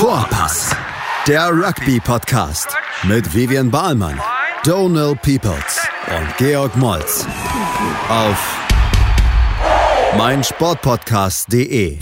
Vorpass, der Rugby-Podcast mit Vivian Bahlmann, Donal Peoples und Georg Moltz auf meinsportpodcast.de.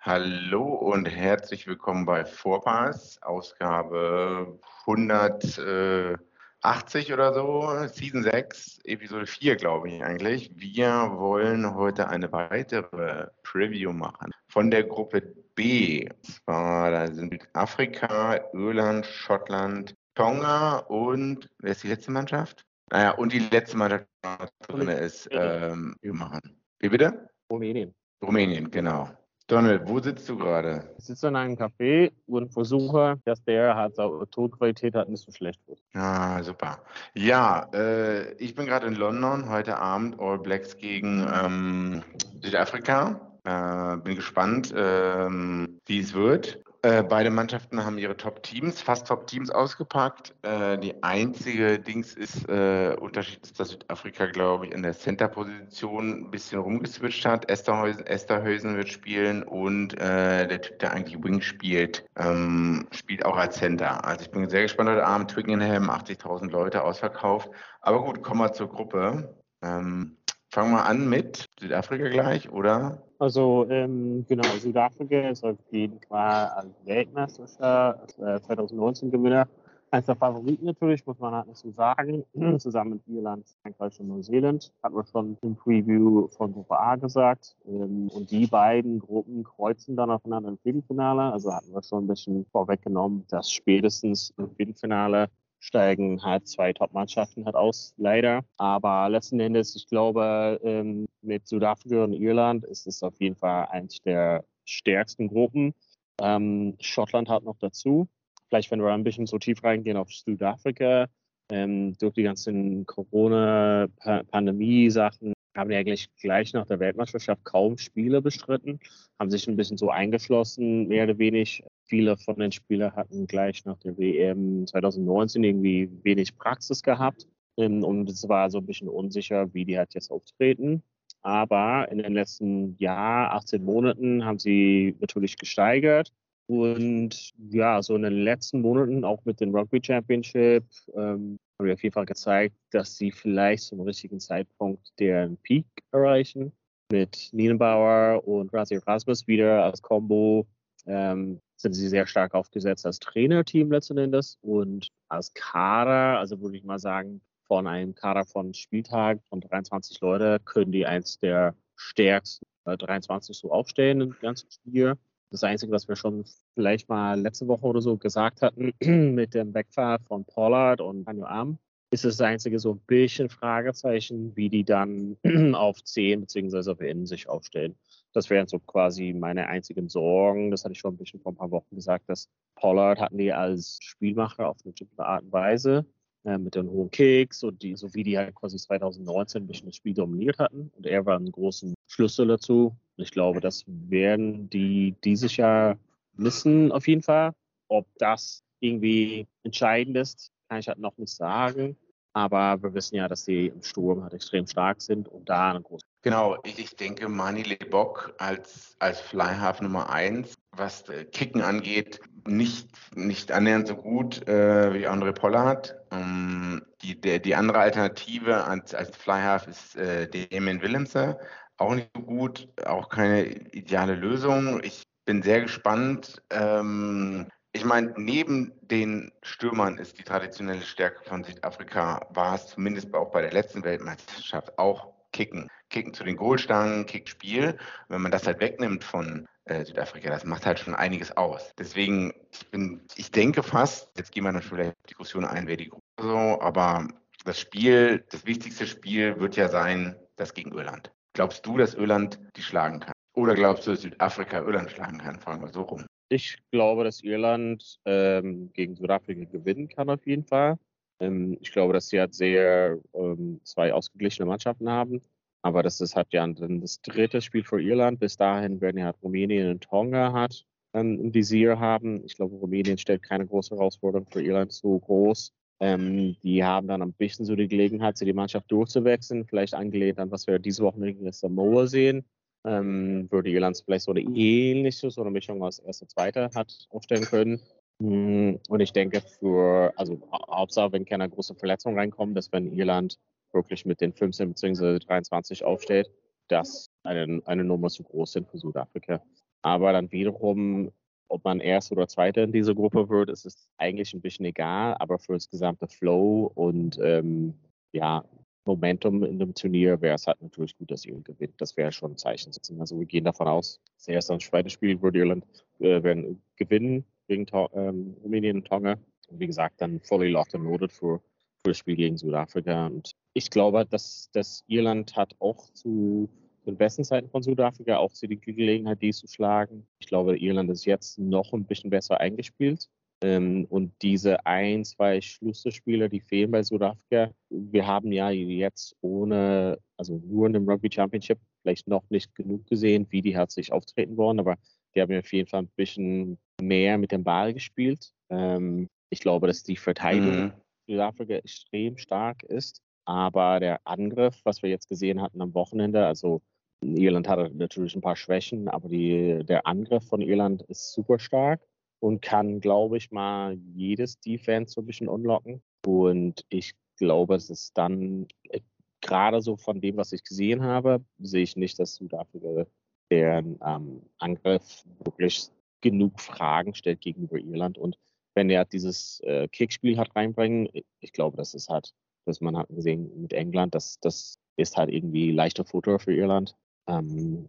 Hallo und herzlich willkommen bei Vorpass, Ausgabe 180 oder so, Season 6, Episode 4, glaube ich eigentlich. Wir wollen heute eine weitere Preview machen von der Gruppe B. Zwar, da sind Afrika, Irland, Schottland, Tonga und wer ist die letzte Mannschaft? Naja, und die letzte Mannschaft, die drin ist, ähm, wir machen. Wie bitte? Rumänien. Rumänien, genau. Donald, wo sitzt du gerade? Ich sitze in einem Café und versuche, dass der halt so Tonqualität hat nicht so schlecht wird. Ah, super. Ja, äh, ich bin gerade in London, heute Abend All Blacks gegen ähm, Südafrika. Äh, bin gespannt, ähm, wie es wird. Äh, beide Mannschaften haben ihre Top-Teams, fast Top-Teams ausgepackt. Äh, die einzige Dings ist, äh, Unterschied ist, dass Südafrika, glaube ich, in der Center-Position ein bisschen rumgeswitcht hat. Esterhäusen, Esterhäusen wird spielen und der Typ, der eigentlich Wing spielt, ähm, spielt auch als Center. Also ich bin sehr gespannt heute Abend. Twickenham, 80.000 Leute ausverkauft. Aber gut, kommen wir zur Gruppe. Ähm, fangen wir an mit Südafrika gleich, oder? Also ähm, genau, Südafrika ist auf jeden Fall als Weltmeisterscher äh, 2019 Gewinner. Eines der Favoriten natürlich, muss man halt nicht so sagen. Zusammen mit Irland, Frankreich und Neuseeland. Hat man schon im Preview von Gruppe A gesagt. Ähm, und die beiden Gruppen kreuzen dann aufeinander im Viertelfinale. Also hatten wir schon ein bisschen vorweggenommen, dass spätestens im Viertelfinale steigen halt zwei Top-Mannschaften halt aus, leider. Aber letzten Endes, ich glaube, ähm, mit Südafrika und Irland ist es auf jeden Fall eins der stärksten Gruppen. Ähm, Schottland hat noch dazu. Vielleicht, wenn wir ein bisschen so tief reingehen auf Südafrika, ähm, durch die ganzen Corona-Pandemie-Sachen haben die eigentlich gleich nach der Weltmeisterschaft kaum Spiele bestritten, haben sich ein bisschen so eingeschlossen, mehr oder weniger. Viele von den Spielern hatten gleich nach der WM 2019 irgendwie wenig Praxis gehabt. Ähm, und es war so ein bisschen unsicher, wie die halt jetzt auftreten. Aber in den letzten Jahr, 18 Monaten, haben sie natürlich gesteigert. Und ja, so in den letzten Monaten, auch mit dem Rugby Championship, ähm, haben wir auf jeden Fall gezeigt, dass sie vielleicht zum richtigen Zeitpunkt deren Peak erreichen. Mit Nienbauer und Razi Erasmus wieder als Combo ähm, sind sie sehr stark aufgesetzt als Trainerteam letzten Endes und als Kader, also würde ich mal sagen, von einem Kader von Spieltag von 23 Leute können die eins der stärksten äh, 23 so aufstellen im ganzen Spiel. Das Einzige, was wir schon vielleicht mal letzte Woche oder so gesagt hatten mit dem Wegfall von Pollard und Daniel Arm, ist das einzige so ein bisschen Fragezeichen, wie die dann auf 10 bzw. auf Innen sich aufstellen. Das wären so quasi meine einzigen Sorgen. Das hatte ich schon ein bisschen vor ein paar Wochen gesagt, dass Pollard hatten die als Spielmacher auf eine bestimmte Art und Weise äh, mit den hohen Kicks und die, so wie die halt quasi 2019 ein bisschen das Spiel dominiert hatten. Und er war ein großen Schlüssel dazu. Und ich glaube, das werden die dieses Jahr missen auf jeden Fall. Ob das irgendwie entscheidend ist, kann ich halt noch nicht sagen. Aber wir wissen ja, dass sie im Sturm halt extrem stark sind und da eine große. Genau, ich, denke, Mani Lebok als, als Flyhalf Nummer 1, was äh, Kicken angeht, nicht, nicht annähernd so gut äh, wie André Pollard. Ähm, die, der, die andere Alternative als, als Flyhalf ist äh, Damien Willemse. Auch nicht so gut, auch keine ideale Lösung. Ich bin sehr gespannt. Ähm, ich meine, neben den Stürmern ist die traditionelle Stärke von Südafrika, war es zumindest auch bei der letzten Weltmeisterschaft, auch Kicken. Kicken zu den Goalstangen, Kickspiel. Wenn man das halt wegnimmt von äh, Südafrika, das macht halt schon einiges aus. Deswegen, ich, bin, ich denke fast, jetzt gehen wir dann vielleicht die Diskussion ein, wer die Gruppe so, aber das Spiel, das wichtigste Spiel wird ja sein, das gegen Irland. Glaubst du, dass Irland die schlagen kann? Oder glaubst du, dass Südafrika Irland schlagen kann? Fragen wir so rum. Ich glaube, dass Irland ähm, gegen Südafrika gewinnen kann auf jeden Fall. Ähm, ich glaube, dass sie halt sehr ähm, zwei ausgeglichene Mannschaften haben. Aber das ist halt ja dann das dritte Spiel für Irland. Bis dahin werden ja halt Rumänien und Tonga hat im Visier haben. Ich glaube, Rumänien stellt keine große Herausforderung für Irland so groß. Ähm, die haben dann ein bisschen so die Gelegenheit, die Mannschaft durchzuwechseln. Vielleicht angelehnt an, was wir diese Woche gegen Samoa sehen ähm, würde Irland vielleicht so eine ähnliche, so eine Mischung aus erster, zweiter hat aufstellen können. Mm, und ich denke für, also Hauptsache, wenn keine große Verletzung reinkommt, dass wenn Irland wirklich mit den 15 bzw. 23 aufsteht, dass eine, eine Nummer zu groß sind für Südafrika. Aber dann wiederum, ob man erst oder zweiter in dieser Gruppe wird, ist es eigentlich ein bisschen egal. Aber für das gesamte Flow und ähm, ja, Momentum in dem Turnier wäre es halt natürlich gut, dass Irland gewinnt. Das wäre schon ein Zeichen. Also wir gehen davon aus, das erste und zweite Spiel würde Irland äh, werden gewinnen gegen ähm, Rumänien und Tonga. Und wie gesagt, dann fully locked and loaded für, für Spiel gegen Südafrika. Und ich glaube, dass, dass Irland hat auch zu den besten Zeiten von Südafrika auch die Gelegenheit, die zu schlagen. Ich glaube, Irland ist jetzt noch ein bisschen besser eingespielt. Ähm, und diese ein, zwei Schlüsselspieler, die fehlen bei Südafrika, wir haben ja jetzt ohne, also nur in dem Rugby Championship vielleicht noch nicht genug gesehen, wie die herzlich auftreten wollen, aber die haben auf jeden Fall ein bisschen mehr mit dem Ball gespielt. Ähm, ich glaube, dass die Verteidigung mhm. Südafrika extrem stark ist, aber der Angriff, was wir jetzt gesehen hatten am Wochenende, also Irland hatte natürlich ein paar Schwächen, aber die, der Angriff von Irland ist super stark und kann, glaube ich, mal jedes Defense so ein bisschen unlocken. Und ich glaube, es ist dann äh, gerade so von dem, was ich gesehen habe, sehe ich nicht, dass Südafrika deren ähm, Angriff wirklich genug Fragen stellt gegenüber Irland. Und wenn er dieses äh, Kickspiel hat reinbringen, ich glaube, das ist halt, dass man hat gesehen mit England, das, das ist halt irgendwie leichter Futter für Irland. Ähm,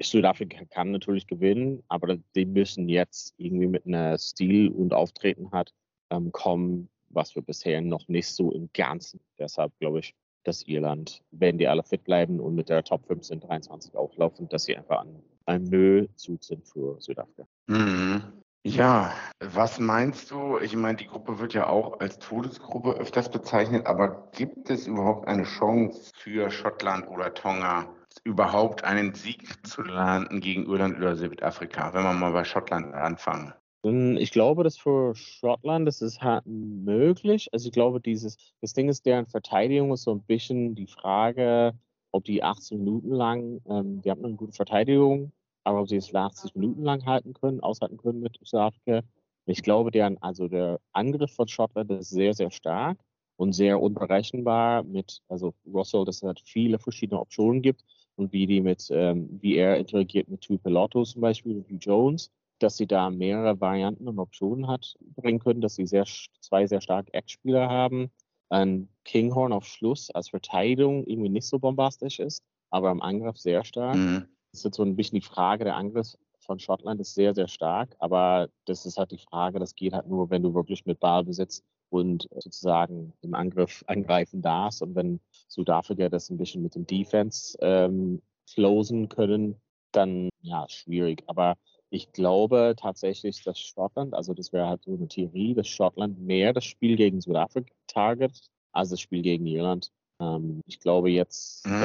Südafrika kann natürlich gewinnen, aber die müssen jetzt irgendwie mit einer Stil und Auftreten hat ähm, kommen, was wir bisher noch nicht so im Ganzen. Deshalb glaube ich, dass Irland, wenn die alle fit bleiben und mit der Top 15 23 auflaufen, dass sie einfach an einem Müllzug sind für Südafrika. Mhm. Ja, was meinst du? Ich meine, die Gruppe wird ja auch als Todesgruppe öfters bezeichnet, aber gibt es überhaupt eine Chance für Schottland oder Tonga, überhaupt einen Sieg zu landen gegen Irland oder Südafrika, wenn wir mal bei Schottland anfangen? Ähm, ich glaube, dass für Schottland das ist halt möglich. Also ich glaube, dieses, das Ding ist, deren Verteidigung ist so ein bisschen die Frage, ob die 18 Minuten lang, ähm, die haben eine gute Verteidigung, aber ob sie es 80 Minuten lang halten können, aushalten können mit Südafrika. Ich glaube, deren, also der Angriff von Schottland ist sehr, sehr stark und sehr unberechenbar mit, also Russell, dass es halt viele verschiedene Optionen gibt und wie die mit, ähm, wie er interagiert mit Two Pilotos zum Beispiel, wie Jones, dass sie da mehrere Varianten und Optionen hat bringen können, dass sie sehr, zwei sehr starke Eckspieler haben. Ein Kinghorn auf Schluss als Verteidigung irgendwie nicht so bombastisch ist, aber im Angriff sehr stark. Mhm. Das ist so ein bisschen die Frage, der Angriff von Schottland ist sehr, sehr stark, aber das ist halt die Frage, das geht halt nur, wenn du wirklich mit Ballbesitz und sozusagen im Angriff angreifen darfst. Und wenn Südafrika das ein bisschen mit dem Defense ähm, closen können, dann ja, schwierig. Aber ich glaube tatsächlich, dass Schottland, also das wäre halt so eine Theorie, dass Schottland mehr das Spiel gegen Südafrika target als das Spiel gegen Irland. Ähm, ich glaube jetzt, mm.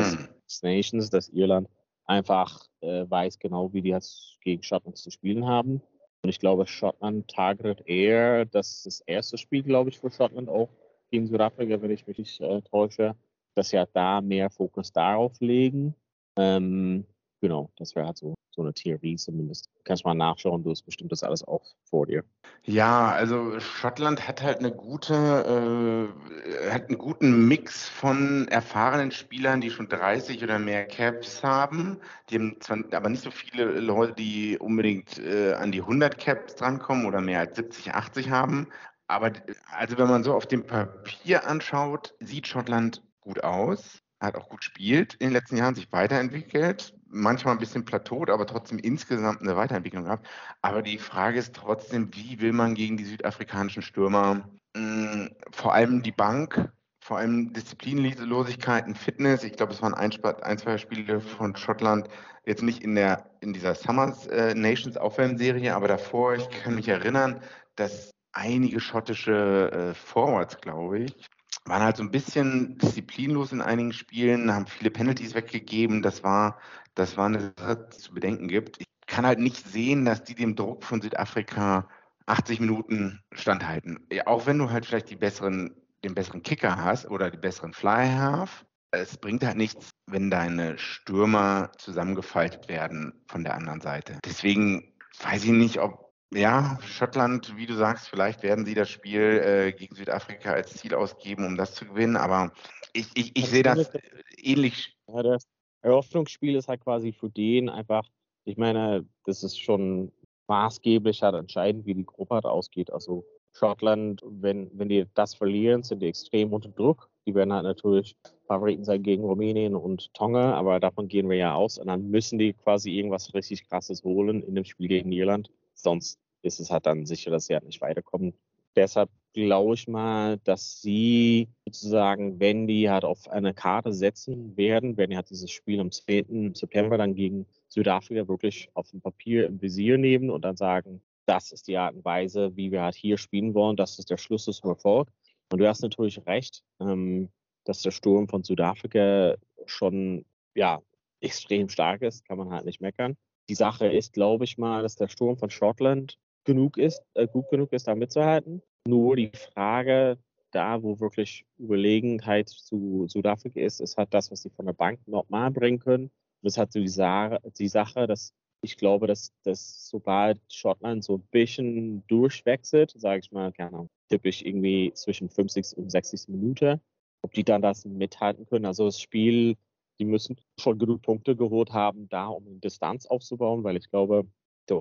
dass Nations, dass Irland einfach äh, weiß genau, wie die jetzt gegen Schottland zu spielen haben. Und ich glaube, Schottland targetet eher, das das erste Spiel, glaube ich, für Schottland auch gegen Südafrika, wenn ich mich nicht äh, täusche, dass sie halt da mehr Fokus darauf legen. Ähm, genau, das wäre halt so, so eine Theorie zumindest. Du kannst mal nachschauen, du hast bestimmt das alles auch vor dir. Ja, also Schottland hat halt eine gute, äh, hat einen guten Mix von erfahrenen Spielern, die schon 30 oder mehr Caps haben. Die haben zwar aber nicht so viele Leute, die unbedingt äh, an die 100 Caps drankommen oder mehr als 70, 80 haben. Aber also wenn man so auf dem Papier anschaut, sieht Schottland gut aus hat auch gut spielt in den letzten Jahren, sich weiterentwickelt, manchmal ein bisschen plateaut, aber trotzdem insgesamt eine Weiterentwicklung gehabt. Aber die Frage ist trotzdem, wie will man gegen die südafrikanischen Stürmer mh, hm, vor allem die Bank, vor allem Disziplinlosigkeiten, Fitness. Ich glaube, es waren ein, ein, zwei Spiele von Schottland, jetzt nicht in der in dieser Summers äh, Nations Aufwärmserie, aber davor, ich kann mich erinnern, dass einige schottische äh, Forwards, glaube ich, waren halt so ein bisschen disziplinlos in einigen Spielen, haben viele Penalties weggegeben. Das war, das war eine Sache, die es zu bedenken gibt. Ich kann halt nicht sehen, dass die dem Druck von Südafrika 80 Minuten standhalten. Ja, auch wenn du halt vielleicht die besseren, den besseren Kicker hast oder die besseren Fly Half, es bringt halt nichts, wenn deine Stürmer zusammengefaltet werden von der anderen Seite. Deswegen weiß ich nicht, ob ja, Schottland, wie du sagst, vielleicht werden sie das Spiel äh, gegen Südafrika als Ziel ausgeben, um das zu gewinnen, aber ich, ich, ich sehe das ähnlich. Ja, das Eröffnungsspiel ist halt quasi für den einfach, ich meine, das ist schon maßgeblich halt entscheidend, wie die Gruppe halt ausgeht. Also Schottland, wenn, wenn die das verlieren, sind die extrem unter Druck. Die werden halt natürlich Favoriten sein gegen Rumänien und Tonga, aber davon gehen wir ja aus. Und dann müssen die quasi irgendwas richtig Krasses holen in dem Spiel gegen Irland. Sonst ist es halt dann sicher, dass sie halt nicht weiterkommen. Deshalb glaube ich mal, dass sie sozusagen, wenn die halt auf eine Karte setzen werden, werden die halt dieses Spiel am 10. September dann gegen Südafrika wirklich auf dem Papier im Visier nehmen und dann sagen, das ist die Art und Weise, wie wir halt hier spielen wollen, das ist der Schluss zum Erfolg. Und du hast natürlich recht, ähm, dass der Sturm von Südafrika schon ja, extrem stark ist, kann man halt nicht meckern. Die Sache ist, glaube ich mal, dass der Sturm von Schottland genug ist, äh, gut genug ist, da mitzuhalten. Nur die Frage, da wo wirklich Überlegenheit zu Südafrika ist, ist halt das, was sie von der Bank nochmal bringen können. Das hat so die, Sa die Sache, dass ich glaube, dass, dass sobald Schottland so ein bisschen durchwechselt, sage ich mal, keine typisch irgendwie zwischen 50 und 60 Minuten, ob die dann das mithalten können. Also das Spiel, die müssen schon genug Punkte geholt haben, da um eine Distanz aufzubauen, weil ich glaube,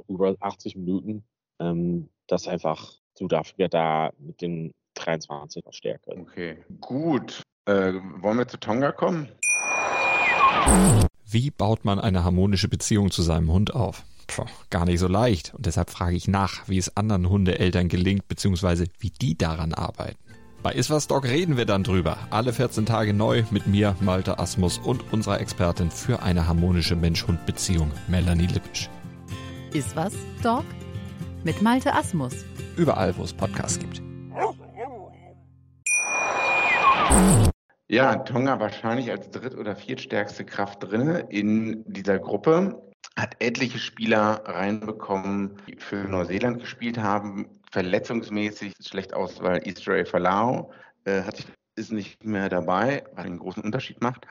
über 80 Minuten, ähm, dass einfach Südafrika da mit den 23 stärker. Okay, gut. Äh, wollen wir zu Tonga kommen? Wie baut man eine harmonische Beziehung zu seinem Hund auf? Puh, gar nicht so leicht. Und deshalb frage ich nach, wie es anderen Hundeeltern gelingt, beziehungsweise wie die daran arbeiten. Bei Iswas Dog reden wir dann drüber. Alle 14 Tage neu mit mir, Malte Asmus und unserer Expertin für eine harmonische Mensch-Hund-Beziehung, Melanie Lippisch. Iswas Dog mit Malte Asmus. Überall, wo es Podcasts gibt. Ja, Tonga wahrscheinlich als dritt- oder viertstärkste Kraft drin in dieser Gruppe. Hat etliche Spieler reinbekommen, die für Neuseeland gespielt haben. Verletzungsmäßig schlecht aus, weil Israel Falau äh, hat ist nicht mehr dabei, was einen großen Unterschied macht.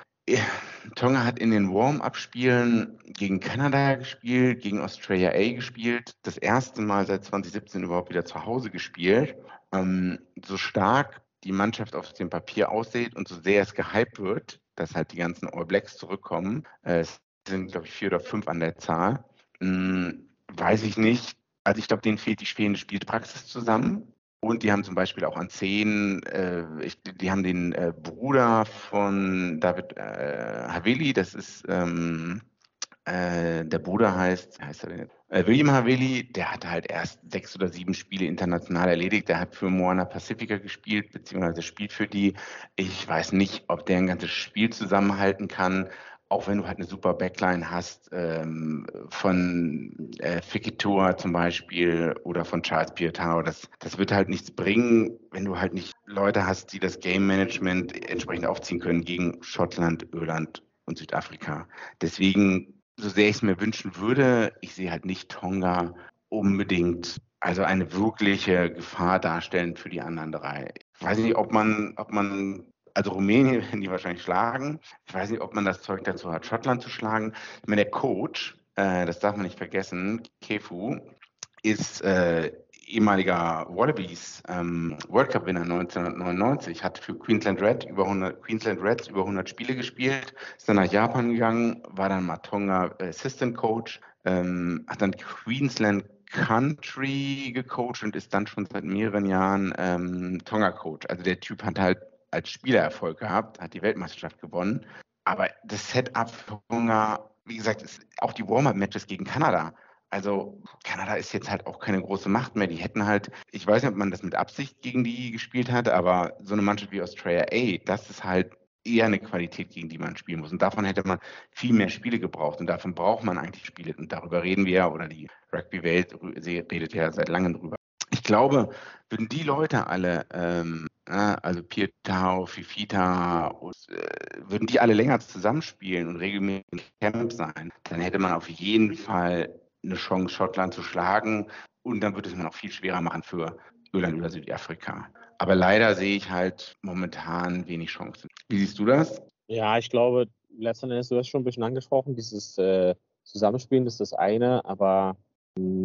Tonga hat in den Warm-up-Spielen gegen Kanada gespielt, gegen Australia A gespielt, das erste Mal seit 2017 überhaupt wieder zu Hause gespielt. Ähm, so stark die Mannschaft auf dem Papier aussieht und so sehr es gehypt wird, dass halt die ganzen All Blacks zurückkommen, äh, es sind, glaube ich, vier oder fünf an der Zahl, hm, weiß ich nicht. Also ich glaube, denen fehlt die fehlende Spielpraxis zusammen. Und die haben zum Beispiel auch an zehn, äh, ich, die haben den äh, Bruder von David äh, Haveli, das ist ähm, äh, der Bruder heißt, heißt er denn? Äh, William Haveli, der hat halt erst sechs oder sieben Spiele international erledigt. Der hat für Moana Pacifica gespielt, beziehungsweise spielt für die. Ich weiß nicht, ob der ein ganzes Spiel zusammenhalten kann auch wenn du halt eine super Backline hast, ähm, von äh, Fikitua zum Beispiel oder von Charles Pietao, das, das wird halt nichts bringen, wenn du halt nicht Leute hast, die das Game Management entsprechend aufziehen können gegen Schottland, Irland und Südafrika. Deswegen so sehr ich es mir wünschen würde, ich sehe halt nicht Tonga unbedingt also eine wirkliche Gefahr darstellen für die anderen drei. Ich weiß nicht, ob man, ob man, also Rumänien werden die wahrscheinlich schlagen. Ich weiß nicht, ob man das Zeug dazu hat, Schottland zu schlagen. Ich meine, der Coach, äh, das darf man nicht vergessen, Kefu, ist äh, ehemaliger Wallabies ähm, World Cup Winner 1999, hat für Queensland Red über 100, Queensland Reds über 100 Spiele gespielt, ist dann nach Japan gegangen, war dann Matonga Assistant Coach, ähm, hat dann Queensland Country gecoacht und ist dann schon seit mehreren Jahren ähm, Tonga Coach. Also der Typ hat halt als Spieler Erfolg gehabt, hat die Weltmeisterschaft gewonnen. Aber das Setup für Tonga, wie gesagt, ist auch die Warm-up-Matches gegen Kanada also Kanada ist jetzt halt auch keine große Macht mehr. Die hätten halt, ich weiß nicht, ob man das mit Absicht gegen die gespielt hat, aber so eine Mannschaft wie Australia A, das ist halt eher eine Qualität, gegen die man spielen muss. Und davon hätte man viel mehr Spiele gebraucht. Und davon braucht man eigentlich Spiele. Und darüber reden wir ja, oder die Rugby-Welt redet ja seit langem drüber. Ich glaube, würden die Leute alle, ähm, also Pietau, Fifita, äh, würden die alle länger zusammenspielen und regelmäßig im Camp sein, dann hätte man auf jeden Fall eine Chance, Schottland zu schlagen. Und dann wird es mir noch viel schwerer machen für Irland oder Südafrika. Aber leider sehe ich halt momentan wenig Chancen. Wie siehst du das? Ja, ich glaube, letzten Endes, du hast schon ein bisschen angesprochen, dieses äh, Zusammenspielen ist das eine, aber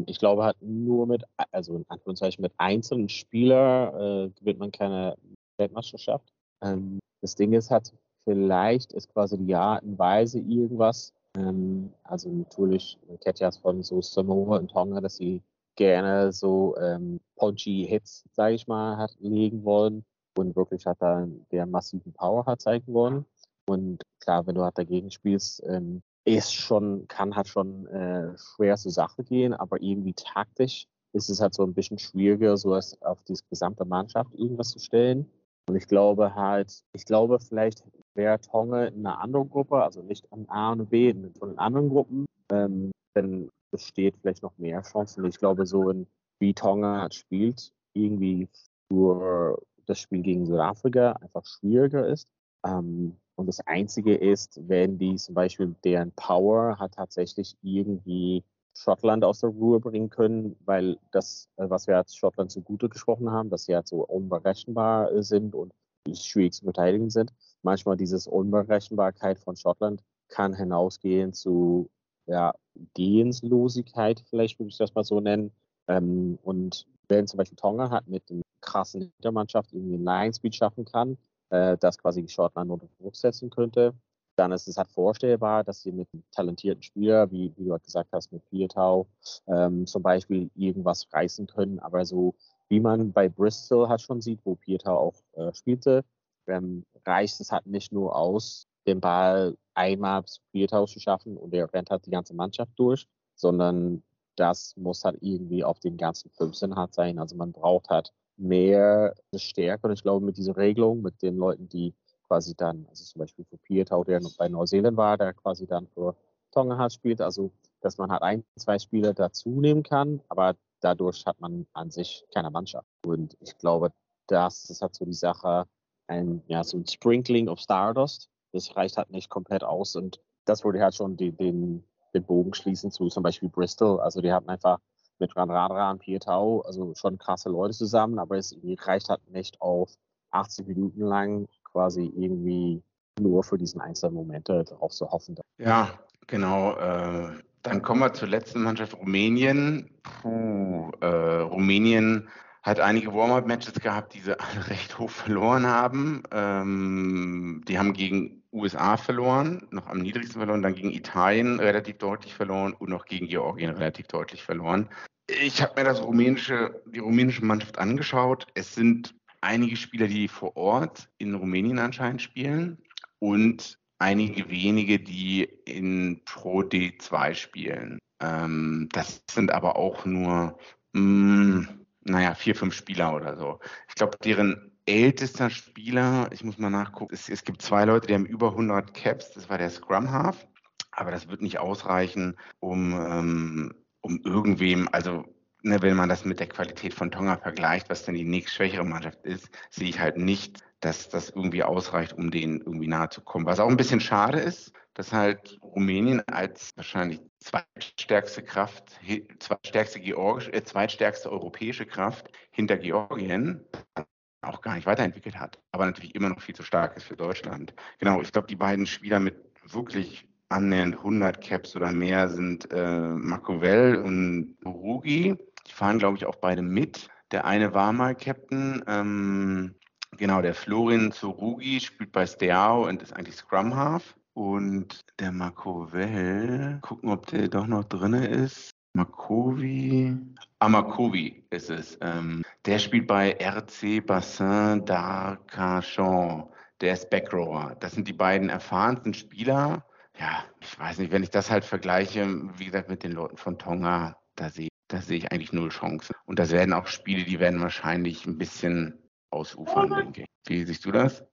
ich glaube halt nur mit, also in Anführungszeichen mit einzelnen Spielern äh, gewinnt man keine Weltmeisterschaft. Ähm, das Ding ist halt, vielleicht ist quasi die Art und Weise irgendwas, ähm, also natürlich, man kennt ja von so Samoa und Tonga, dass sie gerne so ähm, punchy Hits, sage ich mal, hat legen wollen und wirklich hat da der massiven Power hat zeigen wollen. Und klar, wenn du halt dagegen spielst, ähm, ist schon, kann halt schon äh, schwer zur Sache gehen, aber irgendwie taktisch ist es halt so ein bisschen schwieriger, so als auf die gesamte Mannschaft irgendwas zu stellen. Und ich glaube halt, ich glaube vielleicht wäre Tonge in einer anderen Gruppe, also nicht an A und B, sondern in anderen Gruppen, ähm, dann besteht vielleicht noch mehr Chancen. Ich glaube, so in, wie Tonga halt spielt, irgendwie für das Spiel gegen Südafrika einfach schwieriger ist. Ähm, und das Einzige ist, wenn die zum Beispiel deren Power hat tatsächlich irgendwie Schottland aus der Ruhe bringen können, weil das, äh, was wir als Schottland zugute gesprochen haben, dass sie halt so unberechenbar sind und schwierig zu verteidigen sind. Manchmal dieses Unberechenbarkeit von Schottland kann hinausgehen zu ja, Gehenslosigkeit, vielleicht würde ich das mal so nennen. Ähm, und wenn zum Beispiel Tonga hat mit einer krassen Hintermannschaft irgendwie ein Line Speed schaffen kann, äh, das quasi Schottland unter Druck setzen könnte, dann ist es halt vorstellbar, dass sie mit einem talentierten Spieler, wie, wie du halt gesagt hast, mit Pietau ähm, zum Beispiel irgendwas reißen können. Aber so wie man bei Bristol halt schon sieht, wo Pietau auch äh, spielte, ähm, reicht es halt nicht nur aus, den Ball einmal zu Pietau zu schaffen und er rennt halt die ganze Mannschaft durch, sondern das muss halt irgendwie auf den ganzen 15 hart sein. Also man braucht halt mehr Stärke und ich glaube mit dieser Regelung, mit den Leuten, die quasi dann, also zum Beispiel für Pietau, der noch bei Neuseeland war, der quasi dann für Tonga hat spielt, also dass man halt ein, zwei Spieler dazu nehmen kann, aber dadurch hat man an sich keine Mannschaft. Und ich glaube, das ist halt so die Sache, ein, ja, so ein Sprinkling of Stardust. Das reicht halt nicht komplett aus und das würde halt schon die, den, den Bogen schließen zu zum Beispiel Bristol. Also die haben einfach mit Ranradra und Pietau, also schon krasse Leute zusammen, aber es reicht halt nicht auf 80 Minuten lang quasi irgendwie nur für diesen einzelnen Momente darauf zu hoffen. Ja, genau. Äh, dann kommen wir zur letzten Mannschaft, Rumänien. Puh, äh, Rumänien hat einige Warm-up-Matches gehabt, die sie alle recht hoch verloren haben. Ähm, die haben gegen USA verloren, noch am niedrigsten verloren, dann gegen Italien relativ deutlich verloren und noch gegen Georgien relativ deutlich verloren. Ich habe mir das rumänische, die rumänische Mannschaft angeschaut. Es sind einige Spieler, die vor Ort in Rumänien anscheinend spielen und einige wenige, die in Pro D2 spielen. Ähm, das sind aber auch nur, mh, mm, naja, vier, fünf Spieler oder so. Ich glaube, deren ältester Spieler, ich muss mal nachgucken, es, es, gibt zwei Leute, die haben über 100 Caps, das war der Scrum Half, aber das wird nicht ausreichen, um, ähm, um irgendwem, also ne, wenn man das mit der Qualität von Tonga vergleicht, was denn die nächst schwächere Mannschaft ist, sehe ich halt nicht, dass das irgendwie ausreicht, um denen irgendwie nahe zu kommen. Was auch ein bisschen schade ist, dass halt Rumänien als wahrscheinlich zweitstärkste Kraft, zweitstärkste, Georgisch, äh, zweitstärkste europäische Kraft hinter Georgien auch gar nicht weiterentwickelt hat, aber natürlich immer noch viel zu stark ist für Deutschland. Genau, ich glaube, die beiden Spieler mit wirklich annähernd 100 Caps oder mehr sind äh, Makovell und Rugi. Die fahren, glaube ich, auch beide mit. Der eine war mal Captain. Ähm, genau, der Florin Zurugi spielt bei Steao und ist eigentlich Scrum Half. Und der Makovell, gucken, ob der doch noch drin ist. Makovi. Ah, Makovi ist es. Ähm, der spielt bei RC Bassin d'Arcachon. Der ist Backrower. Das sind die beiden erfahrensten Spieler. Ja, ich weiß nicht, wenn ich das halt vergleiche, wie gesagt, mit den Leuten von Tonga, da sehe da sehe ich eigentlich null Chancen. Und das werden auch Spiele, die werden wahrscheinlich ein bisschen ausufern, denke ich. Wie siehst du das?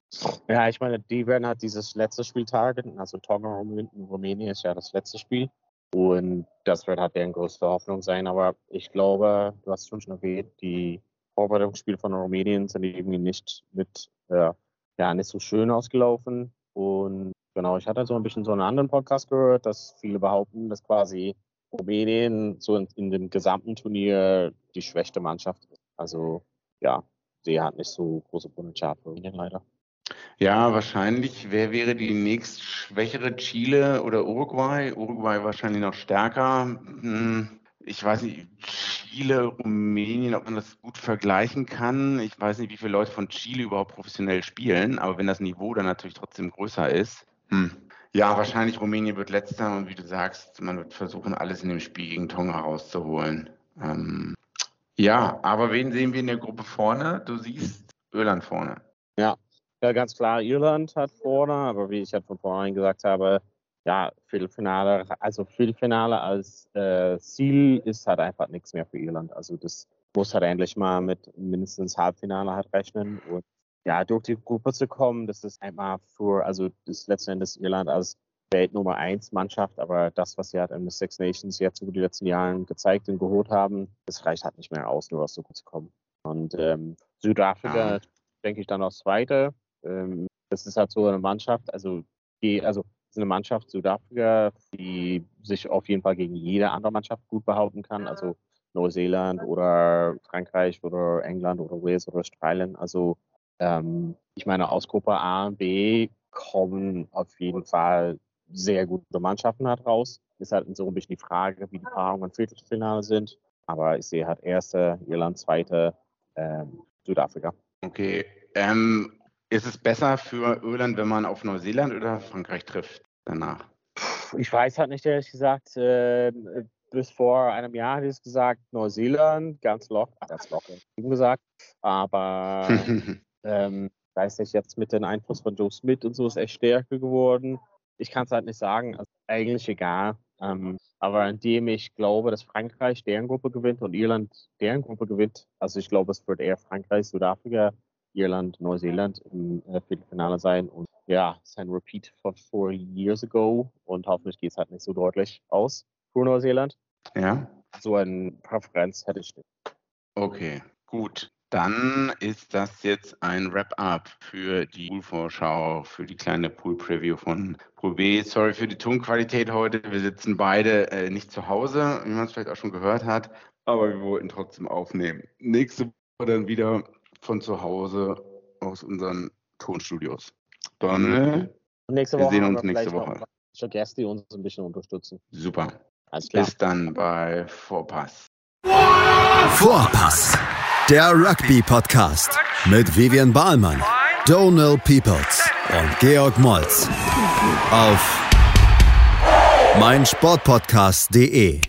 Ja, ich meine, die werden halt dieses letzte Spiel targeten. Also Tonga Rumänien ist ja das letzte Spiel. Und das wird halt deren größte Hoffnung sein. Aber ich glaube, du hast schon erwähnt, die Vorbereitungsspiele von Rumänien sind irgendwie nicht mit, äh, ja, nicht so schön ausgelaufen. Und genau, ich hatte so ein bisschen so einen anderen Podcast gehört, dass viele behaupten, dass quasi Rumänien so in, in dem gesamten Turnier die schwächste Mannschaft ist. Also ja, sie hat nicht so große Potenzial für Rumänien leider. Ja, wahrscheinlich. Wer wäre die nächst schwächere Chile oder Uruguay? Uruguay wahrscheinlich noch stärker. Hm, ich weiß nicht, Chile, Rumänien, ob man das gut vergleichen kann. Ich weiß nicht, wie viele Leute von Chile überhaupt professionell spielen, aber wenn das Niveau dann natürlich trotzdem größer ist. Hm. Ja, wahrscheinlich Rumänien wird letzter und wie du sagst, man wird versuchen, alles in dem Spiel gegen Tonga rauszuholen. Ähm, ja, aber wen sehen wir in der Gruppe vorne? Du siehst Irland vorne. Ja, ja, ganz klar, Irland hat vorne, aber wie ich halt von vornherein gesagt habe, ja, Viertelfinale, also Viertelfinale als äh, Ziel ist halt einfach nichts mehr für Irland. Also das muss halt endlich mal mit mindestens Halbfinale halt rechnen. Und ja, durch die Gruppe zu kommen, das ist einfach für, also das letzten Endes Irland als Welt Nummer 1 Mannschaft, aber das, was sie halt in den Six Nations jetzt über die letzten Jahre gezeigt und geholt haben, das reicht halt nicht mehr aus, nur aus so gut zu kommen. Und ähm, Südafrika, ja. denke ich, dann auch Zweite. Ähm, das ist halt so eine Mannschaft, also die, also ist eine Mannschaft Südafrika, die sich auf jeden Fall gegen jede andere Mannschaft gut behaupten kann. Also Neuseeland oder Frankreich oder England oder Wales oder Australien. Also ähm, ich meine, aus Gruppe A und B kommen auf jeden Fall sehr gute Mannschaften halt raus. Ist halt so ein bisschen die Frage, wie die Paarungen im Viertelfinale sind. Aber ich sehe halt erste, Irland zweite, ähm, Südafrika. Okay. Ähm, ist es besser für Irland, wenn man auf Neuseeland oder Frankreich trifft danach? Ich weiß halt nicht, ehrlich gesagt. Äh, bis vor einem Jahr hätte ich gesagt, Neuseeland, ganz locker, ganz locker, gesagt. Aber ähm, weiß ich jetzt mit dem Einfluss von Joe Smith und so ist echt stärker geworden ich kann es halt nicht sagen. Also eigentlich egal. Ähm, aber indem ich glaube, dass Frankreich deren Gruppe gewinnt und Irland deren Gruppe gewinnt, also ich glaube, es wird eher Frankreich, Südafrika, Irland, Neuseeland im äh, Viertelfinale sein. Und ja, es ist ein Repeat von four years ago und hoffentlich geht es halt nicht so deutlich aus für Neuseeland. Ja. So eine Präferenz hätte ich nicht. Okay, gut. Dann ist das jetzt ein Wrap-up für die Pool-Vorschau, für die kleine Pool-Preview von Pool B. Sorry für die Tonqualität heute. Wir sitzen beide äh, nicht zu Hause, wie man es vielleicht auch schon gehört hat, aber wir wollten trotzdem aufnehmen. Nächste Woche dann wieder von zu Hause aus unseren Tonstudios. Dann äh, nächste Woche wir sehen uns nächste Woche. Schon Gäste, die uns ein bisschen unterstützen. Super. Bis dann bei Vorpass. Vorpass. Der Rugby-Podcast mit Vivian Bahlmann, Donal Peoples und Georg Moltz auf meinsportpodcast.de.